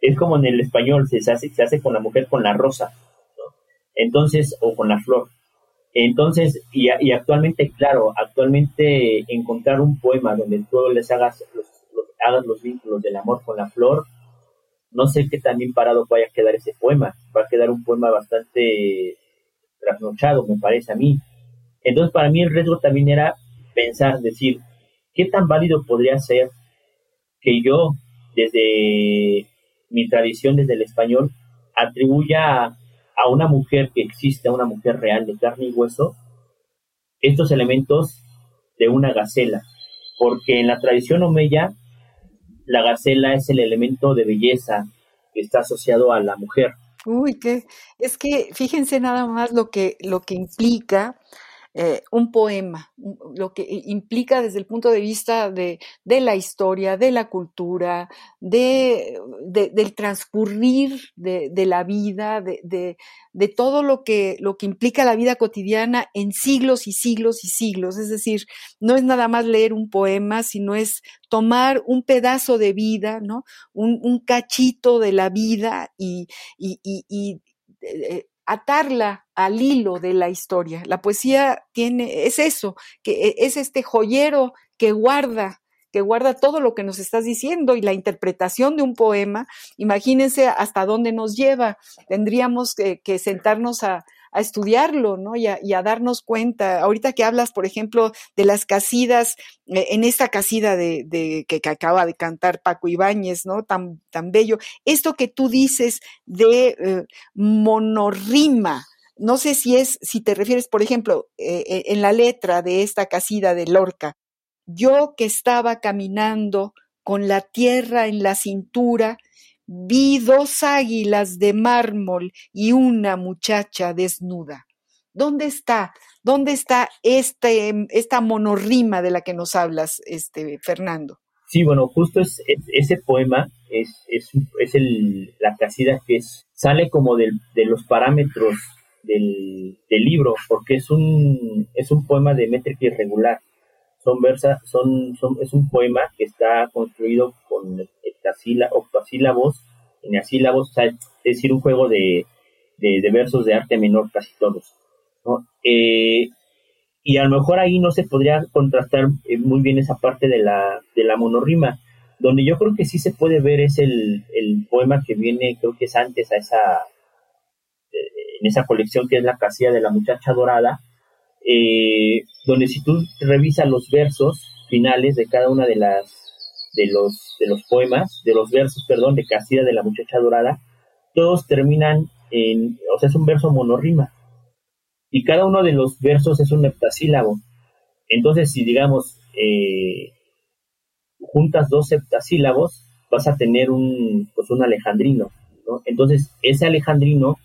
es como en el español, se hace, se hace con la mujer con la rosa, entonces, o con la flor. Entonces, y, actualmente, claro, actualmente encontrar un poema donde tú les hagas los, hagas los vínculos del amor con la flor, no sé qué tan bien parado vaya a quedar ese poema. Va a quedar un poema bastante trasnochado, me parece a mí. Entonces, para mí el riesgo también era pensar, decir, ¿qué tan válido podría ser que yo, desde mi tradición, desde el español, atribuya a, una mujer que existe, a una mujer real de carne y hueso, estos elementos de una gacela, porque en la tradición omeya la gacela es el elemento de belleza que está asociado a la mujer. Uy, que es que fíjense nada más lo que lo que implica eh, un poema, lo que implica desde el punto de vista de, la historia, de la cultura, de, del transcurrir de, la vida, de, todo lo que, lo que implica la vida cotidiana en siglos y siglos y siglos. Es decir, no es nada más leer un poema, sino es tomar un pedazo de vida, ¿no? Un, cachito de la vida y, eh, atarla al hilo de la historia. La poesía tiene, es eso, que e, es este joyero que guarda, que guarda todo lo que nos estás diciendo y la interpretación de un poema. Imagínense hasta dónde nos lleva. Tendríamos que sentarnos a, a estudiarlo, ¿no? Y a, darnos cuenta. Ahorita que hablas, por ejemplo, de las casidas, eh, en esta casida de, que, acaba de cantar Paco Ibáñez, ¿no? Tan, tan bello. Esto que tú dices de eh, monorrima, no sé si es, si te refieres, por ejemplo, eh, en la letra de esta casida de Lorca, yo que estaba caminando con la tierra en la cintura, vi dos águilas de mármol y una muchacha desnuda. ¿Dónde está? ¿Dónde está este, esta monorrima de la que nos hablas, este, Fernando? Sí, bueno, justo es, ese poema es, es, el, la casida que sale como de los parámetros del, del, libro, porque es un, es un poema de métrica irregular. Son versa, son, son, es un poema que está construido con octosílabos, eneasílabos, es decir, un juego de, de, versos de arte menor casi todos. Eh, y a lo mejor ahí no se podría contrastar eh, muy bien esa parte de la, de la monorrima. Donde yo creo que sí se puede ver es el, el poema que viene, creo que es antes a esa, eh, en esa colección que es la casilla de la muchacha dorada, donde si tú revisas los versos finales de cada una de las de los, de los poemas, de los versos, perdón, de Casilla de la Muchacha Dorada, todos terminan en, o sea, es un verso monorrima. Y cada uno de los versos es un heptasílabo. Entonces, si digamos, eh, juntas dos heptasílabos, vas a tener un, pues un alejandrino. ¿no? Entonces, ese alejandrino,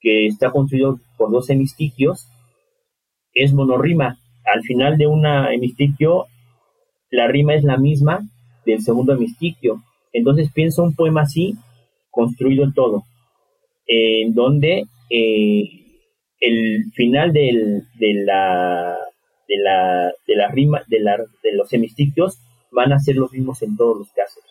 que está construido por dos hemistiquios, es monorrima. Al final de una hemistiquio, la rima es la misma, del segundo hemistiquio. Entonces pienso un poema así, construido en todo, en donde eh, el final del, de, la, de, la, de la rima, de, la, de los hemistiquios van a ser los mismos en todos los casos.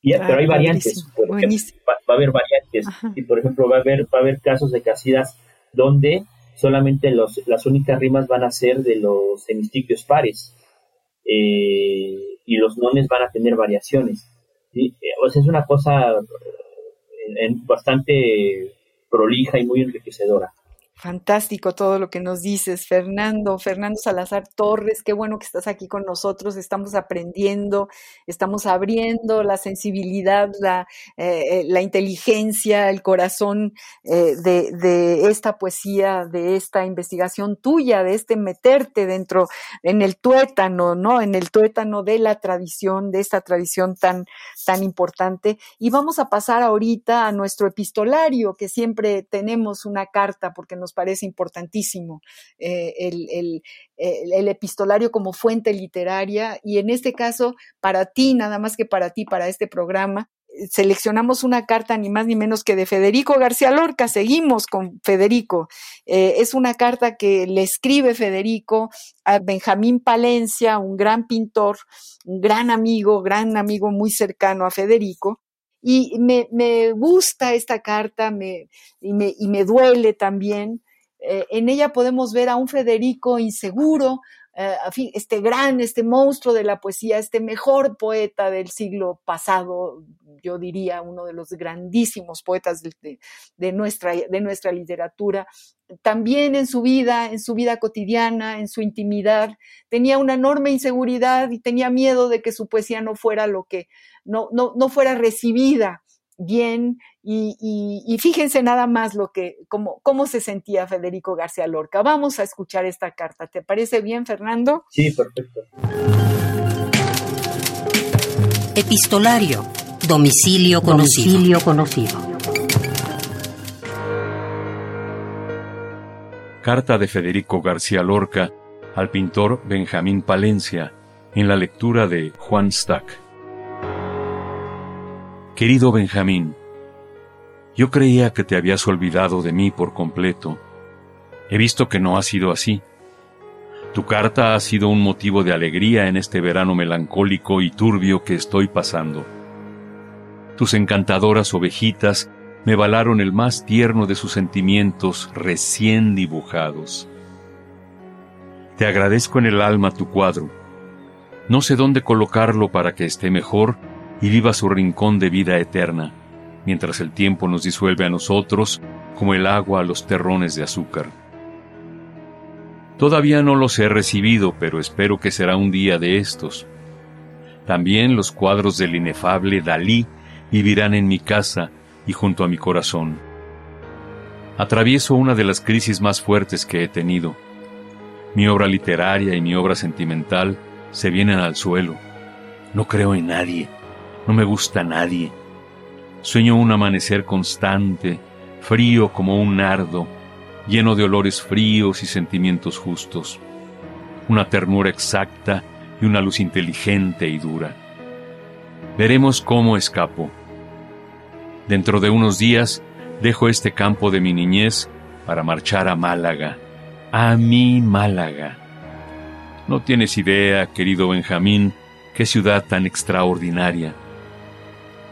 Y, ah, pero hay variantes, va, a haber variantes. Y por ejemplo, va a haber, va a haber casos de casidas donde solamente los, las únicas rimas van a ser de los hemistiquios pares. Eh, y los nones van a tener variaciones. ¿sí? O sea, es una cosa eh, bastante prolija y muy enriquecedora. Fantástico todo lo que nos dices, Fernando. Fernando Salazar Torres, qué bueno que estás aquí con nosotros. Estamos aprendiendo, estamos abriendo la sensibilidad, la, eh, eh, la inteligencia, el corazón eh, de, de, esta poesía, de esta investigación tuya, de este meterte dentro, en el tuétano, ¿no? En el tuétano de la tradición, de esta tradición tan, tan importante. Y vamos a pasar ahorita a nuestro epistolario, que siempre tenemos una carta porque nos parece importantísimo eh, el, el, epistolario como fuente literaria y en este caso, para ti, nada más que para ti, para este programa, seleccionamos una carta ni más ni menos que de Federico García Lorca. Seguimos con Federico. Eh, es una carta que le escribe Federico a Benjamín Palencia, un gran pintor, un gran amigo, gran amigo muy cercano a Federico, y me, me gusta esta carta me, y, me, y me duele también. Eh, en ella podemos ver a un Federico inseguro, eh, este gran, este monstruo de la poesía, este mejor poeta del siglo pasado, yo diría uno de los grandísimos poetas de, de, nuestra, de nuestra literatura, también en su vida, en su vida cotidiana, en su intimidad, tenía una enorme inseguridad y tenía miedo de que su poesía no fuera lo que, no, no, no fuera recibida bien y, fíjense nada más lo que, cómo, cómo se sentía Federico García Lorca. Vamos a escuchar esta carta. ¿Te parece bien, Fernando? Sí, perfecto. Epistolario. Domicilio conocido. Domicilio conocido. Carta de Federico García Lorca al pintor Benjamín Palencia en la lectura de Juan Stack. Querido Benjamín, yo creía que te habías olvidado de mí por completo. He visto que no ha sido así. Tu carta ha sido un motivo de alegría en este verano melancólico y turbio que estoy pasando. Tus encantadoras ovejitas me valaron el más tierno de sus sentimientos recién dibujados. Te agradezco en el alma tu cuadro. No sé dónde colocarlo para que esté mejor y viva su rincón de vida eterna, mientras el tiempo nos disuelve a nosotros como el agua a los terrones de azúcar. Todavía no los he recibido, pero espero que será un día de estos. También los cuadros del inefable Dalí vivirán en mi casa y junto a mi corazón. Atravieso una de las crisis más fuertes que he tenido. Mi obra literaria y mi obra sentimental se vienen al suelo. No creo en nadie. No me gusta nadie. Sueño un amanecer constante, frío como un nardo, lleno de olores fríos y sentimientos justos. Una ternura exacta y una luz inteligente y dura. Veremos cómo escapo. Dentro de unos días dejo este campo de mi niñez para marchar a Málaga, a mi Málaga. No tienes idea, querido Benjamín, qué ciudad tan extraordinaria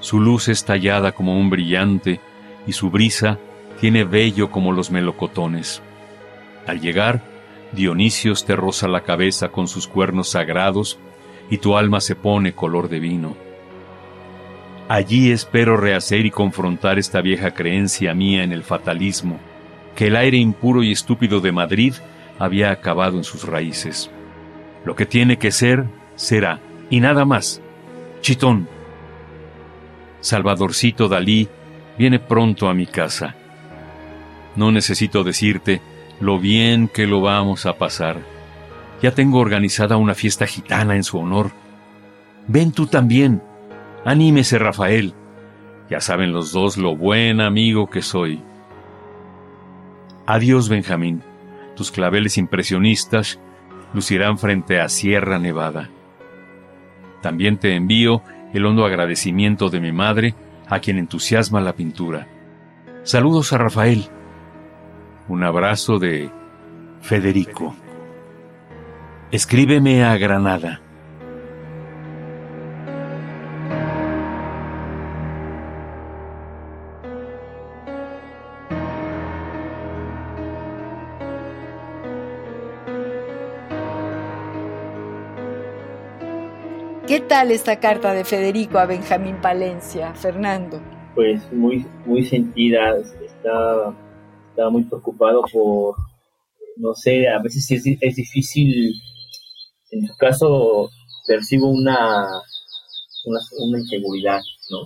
su luz es tallada como un brillante y su brisa tiene vello como los melocotones. Al llegar, Dionisios te roza la cabeza con sus cuernos sagrados y tu alma se pone color de vino. Allí espero rehacer y confrontar esta vieja creencia mía en el fatalismo, que el aire impuro y estúpido de Madrid había acabado en sus raíces. Lo que tiene que ser, será, y nada más. Chitón, Salvadorcito Dalí viene pronto a mi casa. No necesito decirte lo bien que lo vamos a pasar. Ya tengo organizada una fiesta gitana en su honor. Ven tú también. Anímese, Rafael. Ya saben los dos lo buen amigo que soy. Adiós, Benjamín. Tus claveles impresionistas lucirán frente a Sierra Nevada. También te envío el hondo agradecimiento de mi madre, a quien entusiasma la pintura. Saludos a Rafael. Un abrazo de Federico. Escríbeme a Granada. ¿Qué tal esta carta de Federico a Benjamín Palencia, Fernando? Pues muy, muy sentida, está, muy preocupado por, no sé, a veces es, es difícil, en su caso percibo una, una, una inseguridad, ¿no?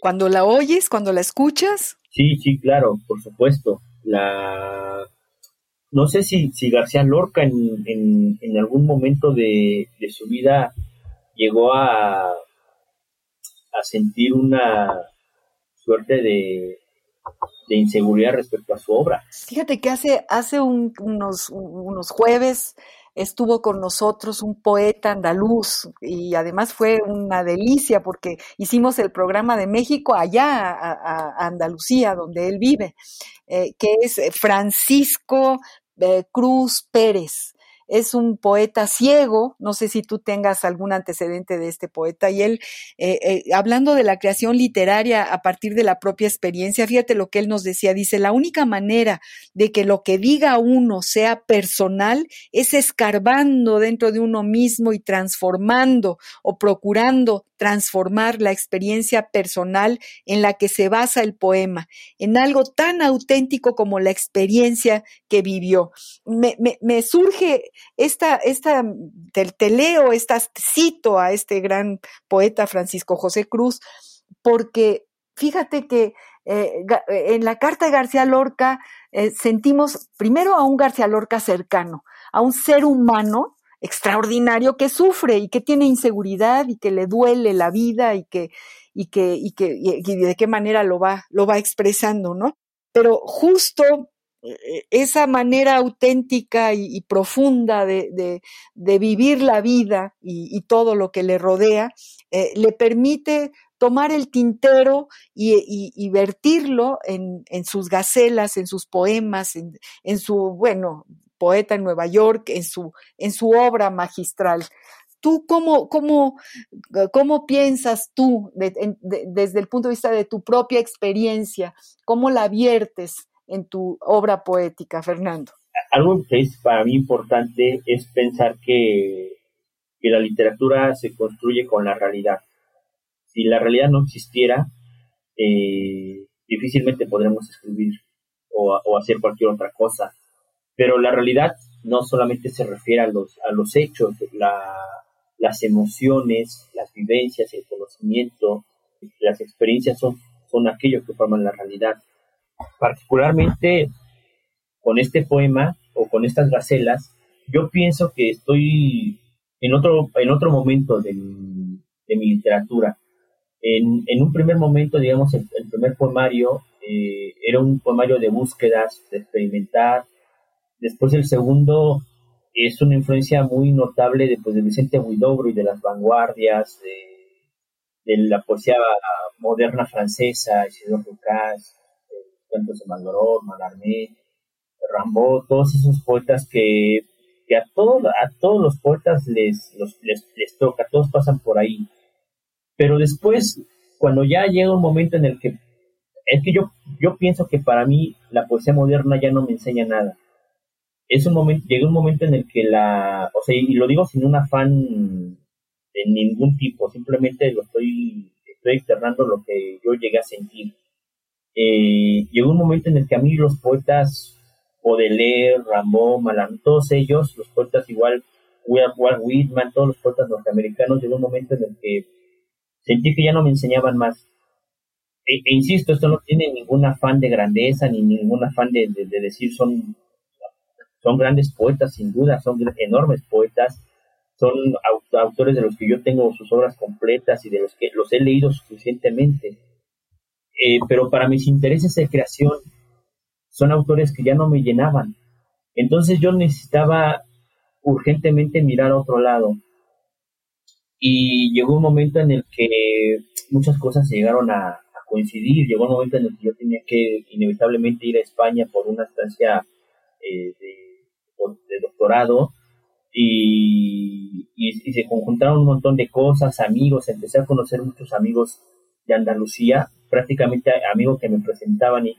Cuando la oyes, cuando la escuchas. Sí, sí, claro, por supuesto. La no sé si, si García Lorca en, en, en algún momento de, de, su vida llegó a, a sentir una suerte de, de inseguridad respecto a su obra. Fíjate que hace, hace unos, unos jueves estuvo con nosotros un poeta andaluz y además fue una delicia porque hicimos el programa de México allá a, Andalucía, donde él vive, eh, que es Francisco eh, Cruz Pérez es un poeta ciego, no sé si tú tengas algún antecedente de este poeta, y él, eh, eh, hablando de la creación literaria a partir de la propia experiencia, fíjate lo que él nos decía, dice, la única manera de que lo que diga uno sea personal es escarbando dentro de uno mismo y transformando o procurando transformar la experiencia personal en la que se basa el poema, en algo tan auténtico como la experiencia que vivió. Me, me, surge esta, esta, te, te leo, esta, cito a este gran poeta Francisco José Cruz, porque fíjate que eh, en la carta de García Lorca eh, sentimos primero a un García Lorca cercano, a un ser humano extraordinario que sufre y que tiene inseguridad y que le duele la vida y que, y que, y que y de qué manera lo va, lo va expresando, ¿no? Pero justo esa manera auténtica y, profunda de, vivir la vida y, todo lo que le rodea, eh, le permite tomar el tintero y, vertirlo en, sus gacelas, en sus poemas, en, su, bueno, poeta en Nueva York, en su, en su obra magistral. ¿Tú cómo, cómo, cómo piensas tú desde el punto de vista de tu propia experiencia? ¿Cómo la viertes? En tu obra poética, Fernando? Algo que es para mí importante es pensar que, la literatura se construye con la realidad. Si la realidad no existiera, eh, difícilmente podremos escribir o, hacer cualquier otra cosa. Pero la realidad no solamente se refiere a los, a los hechos, las emociones, las vivencias, el conocimiento, las experiencias son, son aquello que forman la realidad particularmente con este poema o con estas gacelas, yo pienso que estoy en otro, en otro momento de mi, literatura. En, un primer momento, digamos, el, primer poemario eh, era un poemario de búsquedas, de experimentar. Después el segundo es una influencia muy notable de, pues, de Vicente Huidobro y de las vanguardias, de, la poesía moderna francesa, Isidore Lucas, cuentos de Malraux, Mallarmé, Rambaud, todos esos poetas que, a, a todos los poetas les, les, toca, todos pasan por ahí. Pero después, cuando ya llega un momento en el que, es que yo, yo pienso que para mí la poesía moderna ya no me enseña nada. Es un momento, llega un momento en el que la, o sea, y lo digo sin un afán de ningún tipo, simplemente lo estoy, estoy externando lo que yo llegué a sentir eh, llegó un momento en el que a mí los poetas, Baudelaire, Ramón, Malan, todos ellos, los poetas igual, Walt Whitman, todos los poetas norteamericanos, llegó un momento en el que sentí que ya no me enseñaban más. E, e insisto, esto no tiene ningún afán de grandeza, ni ningún afán de, decir son, son grandes poetas, sin duda, son enormes poetas, son autores de los que yo tengo sus obras completas y de los que los he leído suficientemente eh, pero para mis intereses de creación son autores que ya no me llenaban. Entonces yo necesitaba urgentemente mirar a otro lado. Y llegó un momento en el que muchas cosas llegaron a, coincidir. Llegó un momento en el que yo tenía que inevitablemente ir a España por una estancia eh, de, doctorado. Y, y, se conjuntaron un montón de cosas, amigos, empecé a conocer muchos amigos de Andalucía prácticamente amigos que me presentaban y,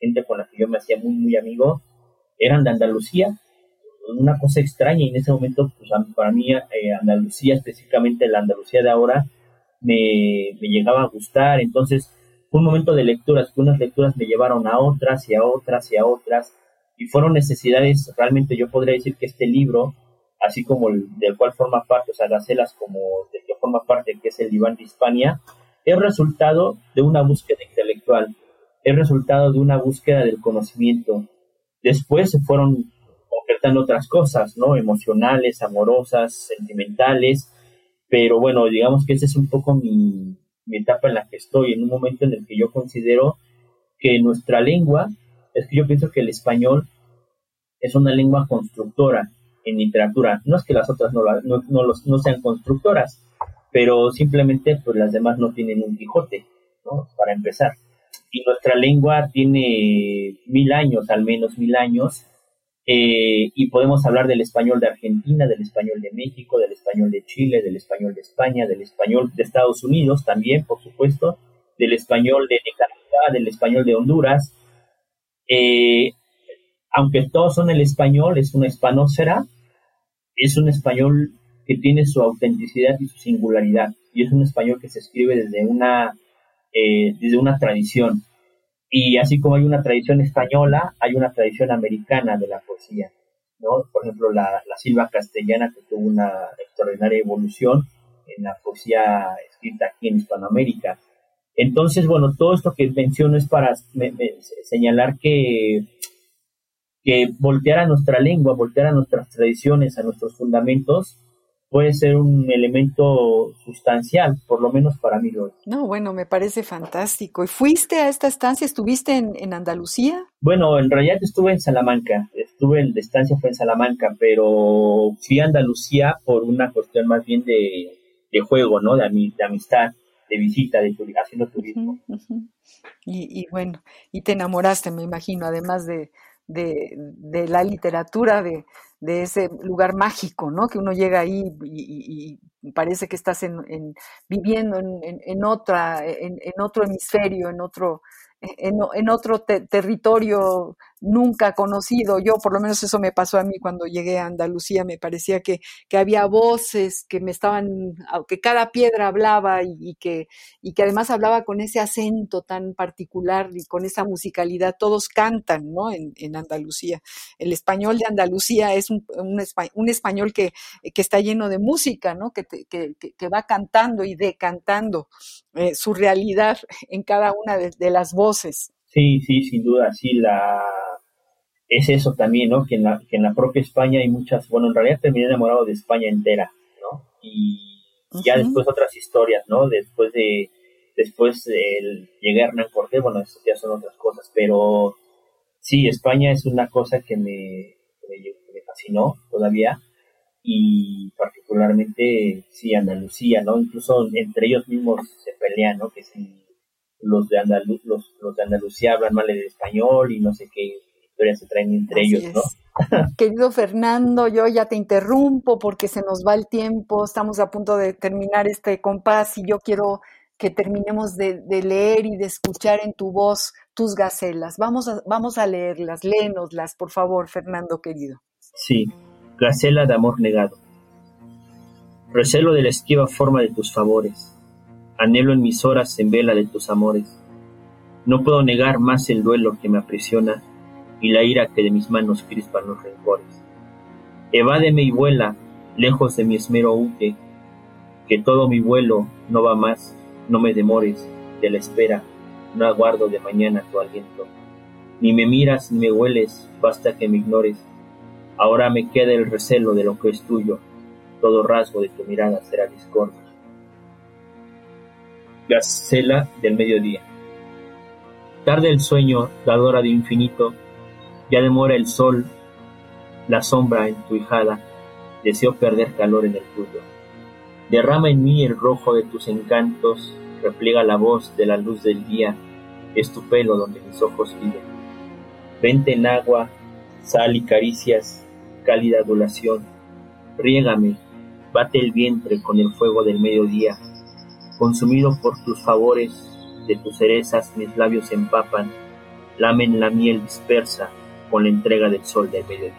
gente con la que yo me hacía muy, muy amigo, eran de Andalucía. Una cosa extraña y en ese momento, pues para mí eh, Andalucía, específicamente la Andalucía de ahora, me, me llegaba a gustar. Entonces fue un momento de lecturas, que unas lecturas me llevaron a otras y a otras y a otras. Y fueron necesidades, realmente yo podría decir que este libro, así como el del cual forma parte, o sea, Gacelas como del que forma parte, que es el Diván de Hispania, es resultado de una búsqueda intelectual, es resultado de una búsqueda del conocimiento. Después se fueron concretando otras cosas, ¿no? Emocionales, amorosas, sentimentales, pero bueno, digamos que esa es un poco mi, mi etapa en la que estoy, en un momento en el que yo considero que nuestra lengua, es que yo pienso que el español es una lengua constructora en literatura. No es que las otras no, no, no, no sean constructoras, pero simplemente pues las demás no tienen un Quijote, ¿no? Para empezar. Y nuestra lengua tiene mil años, al menos mil años, eh, y podemos hablar del español de Argentina, del español de México, del español de Chile, del español de España, del español de Estados Unidos también, por supuesto, del español de Nicaragua, del español de Honduras. Eh, aunque todos son el español, es una hispanósfera, es un español que tiene su autenticidad y su singularidad. Y es un español que se escribe desde una, eh, desde una tradición. Y así como hay una tradición española, hay una tradición americana de la poesía. ¿no? Por ejemplo, la, la silva castellana que tuvo una extraordinaria evolución en la poesía escrita aquí en Hispanoamérica. Entonces, bueno, todo esto que menciono es para señalar que, que voltear a nuestra lengua, voltear a nuestras tradiciones, a nuestros fundamentos, puede ser un elemento sustancial, por lo menos para mí lo No, bueno, me parece fantástico. ¿Y fuiste a esta estancia? ¿Estuviste en, Andalucía? Bueno, en realidad estuve en Salamanca. Estuve en la estancia fue en Salamanca, pero fui a Andalucía por una cuestión más bien de, juego, ¿no? De, de amistad, de visita, de haciendo turismo. Y, y, bueno, y te enamoraste, me imagino, además de, de, de la literatura, de, de ese lugar mágico, ¿no? Que uno llega ahí y, parece que estás en, viviendo en, otra, en, otro hemisferio, en otro, en, otro territorio nunca conocido. Yo, por lo menos eso me pasó a mí cuando llegué a Andalucía, me parecía que, que había voces que me estaban, que cada piedra hablaba y, que, y que además hablaba con ese acento tan particular y con esa musicalidad. Todos cantan, ¿no? En, en Andalucía. El español de Andalucía es un, un, español que, que, está lleno de música, ¿no? Que, que, que va cantando y decantando eh, su realidad en cada una de las voces. Sí, sí, sin duda, sí, la es eso también, ¿no? Que en, la, que en la propia España hay muchas, bueno, en realidad terminé enamorado de España entera, ¿no? Y ya después otras historias, ¿no? Después de, después de llegar a Hernán Cortés, bueno, eso ya son otras cosas, pero sí, España es una cosa que me, me, fascinó todavía y particularmente, sí, Andalucía, ¿no? Incluso entre ellos mismos se pelean, ¿no? Que si los de, Andalu los, los de Andalucía hablan mal el español y no sé qué se traen entre ellos, ¿no? Querido Fernando, yo ya te interrumpo porque se nos va el tiempo, estamos a punto de terminar este compás y yo quiero que terminemos de, leer y de escuchar en tu voz tus gacelas. Vamos a, vamos a leerlas, léenoslas, por favor, Fernando querido. Sí, gacela de amor negado. Recelo de la esquiva forma de tus favores, anhelo en mis horas en vela de tus amores. No puedo negar más el duelo que me aprisiona y la ira que de mis manos crispan los rencores. Evádeme y vuela, lejos de mi esmero huye, que todo mi vuelo no va más, no me demores, de la espera, no aguardo de mañana tu aliento. Ni me miras ni me hueles, basta que me ignores. Ahora me queda el recelo de lo que es tuyo, todo rasgo de tu mirada será discordia. Gacela del mediodía. Tarde el sueño, dadora de infinito, ya demora el sol, la sombra en tu hijada, deseo perder calor en el tuyo. Derrama en mí el rojo de tus encantos, repliega la voz de la luz del día, es tu pelo donde mis ojos viven. Vente en agua, sal y caricias, cálida adulación, riégame, bate el vientre con el fuego del mediodía, consumido por tus favores, de tus cerezas mis labios empapan, lamen la miel dispersa, con la entrega del sol del mediodía.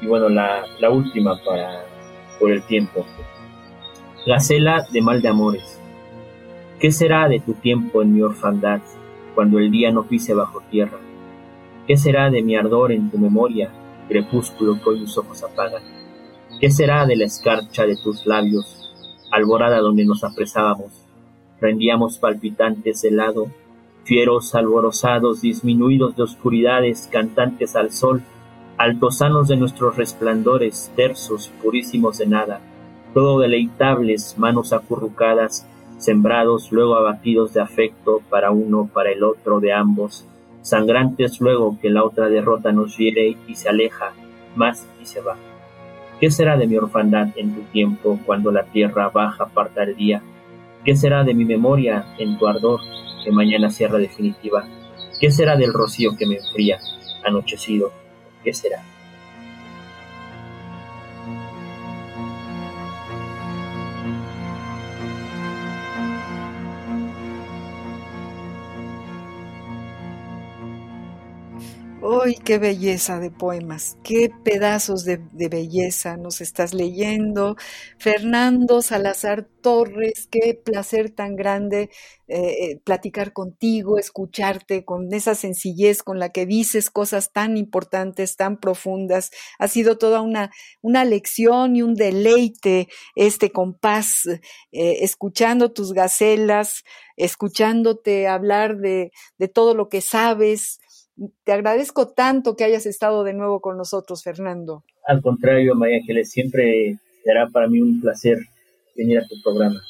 Y bueno, la, la última para por el tiempo. Gacela de mal de amores. ¿Qué será de tu tiempo en mi orfandad, cuando el día no pise bajo tierra? ¿Qué será de mi ardor en tu memoria, crepúsculo que hoy mis ojos apagan? ¿Qué será de la escarcha de tus labios, alborada donde nos apresábamos? Rendíamos palpitantes de lado fieros alborozados, disminuidos de oscuridades, cantantes al sol, altosanos de nuestros resplandores, tersos, purísimos de nada, todo deleitables, manos acurrucadas, sembrados, luego abatidos de afecto para uno, para el otro, de ambos, sangrantes luego que la otra derrota nos hiere y se aleja, más y se va. ¿Qué será de mi orfandad en tu tiempo cuando la tierra baja aparta el día? ¿Qué será de mi memoria en tu ardor que mañana cierra definitiva. ¿Qué será del rocío que me enfría, anochecido? ¿Qué será? ¡Ay, qué belleza de poemas! ¡Qué pedazos de, belleza nos estás leyendo! Fernando Salazar Torres, qué placer tan grande eh, eh, platicar contigo, escucharte con esa sencillez con la que dices cosas tan importantes, tan profundas. Ha sido toda una, una lección y un deleite este compás, eh, escuchando tus gacelas, escuchándote hablar de, de todo lo que sabes te agradezco tanto que hayas estado de nuevo con nosotros, Fernando. Al contrario, María Ángeles, siempre será para mí un placer venir a tu programa.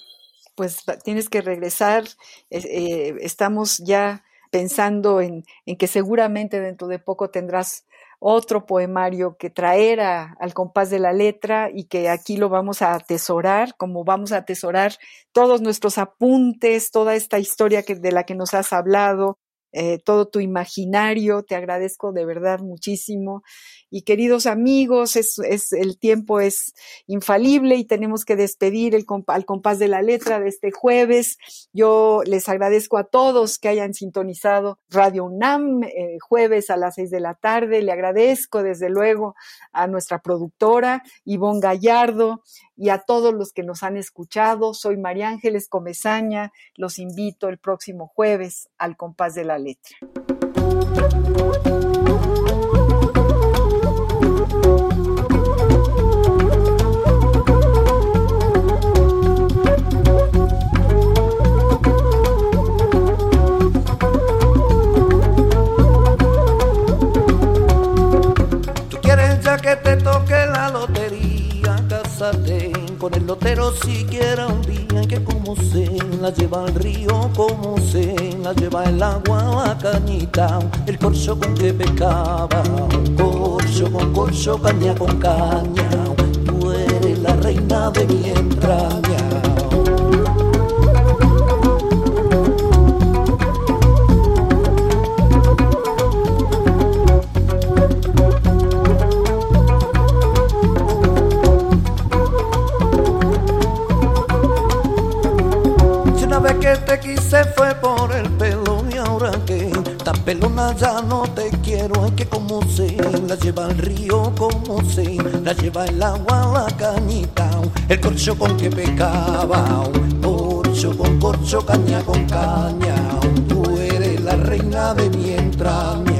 Pues tienes que regresar. Eh, estamos ya pensando en, que seguramente dentro de poco tendrás otro poemario que traer al compás de la letra y que aquí lo vamos a atesorar, como vamos a atesorar todos nuestros apuntes, toda esta historia que, de la que nos has hablado, eh, todo tu imaginario. Te agradezco de verdad muchísimo. Y queridos amigos, es, es, el tiempo es infalible y tenemos que despedir el al compás de la letra de este jueves. Yo les agradezco a todos que hayan sintonizado Radio UNAM eh, jueves a las seis de la tarde. Le agradezco desde luego a nuestra productora Ivonne Gallardo y a todos los que nos han escuchado. Soy María Ángeles Comezaña. Los invito el próximo jueves al compás de la letra. que te toque la lotería, cásate con el lotero siquiera un día que como se la lleva al río, como se la lleva el agua la cañita, el corcho con que pecaba, corcho con corcho, caña con caña, tú eres la reina de mi entraña. pelona ya no te quiero, es que como se la lleva el río, como se la lleva el agua, la cañita, el corcho con que pecaba, corcho con corcho, caña con caña, tú eres la reina de mi entraña.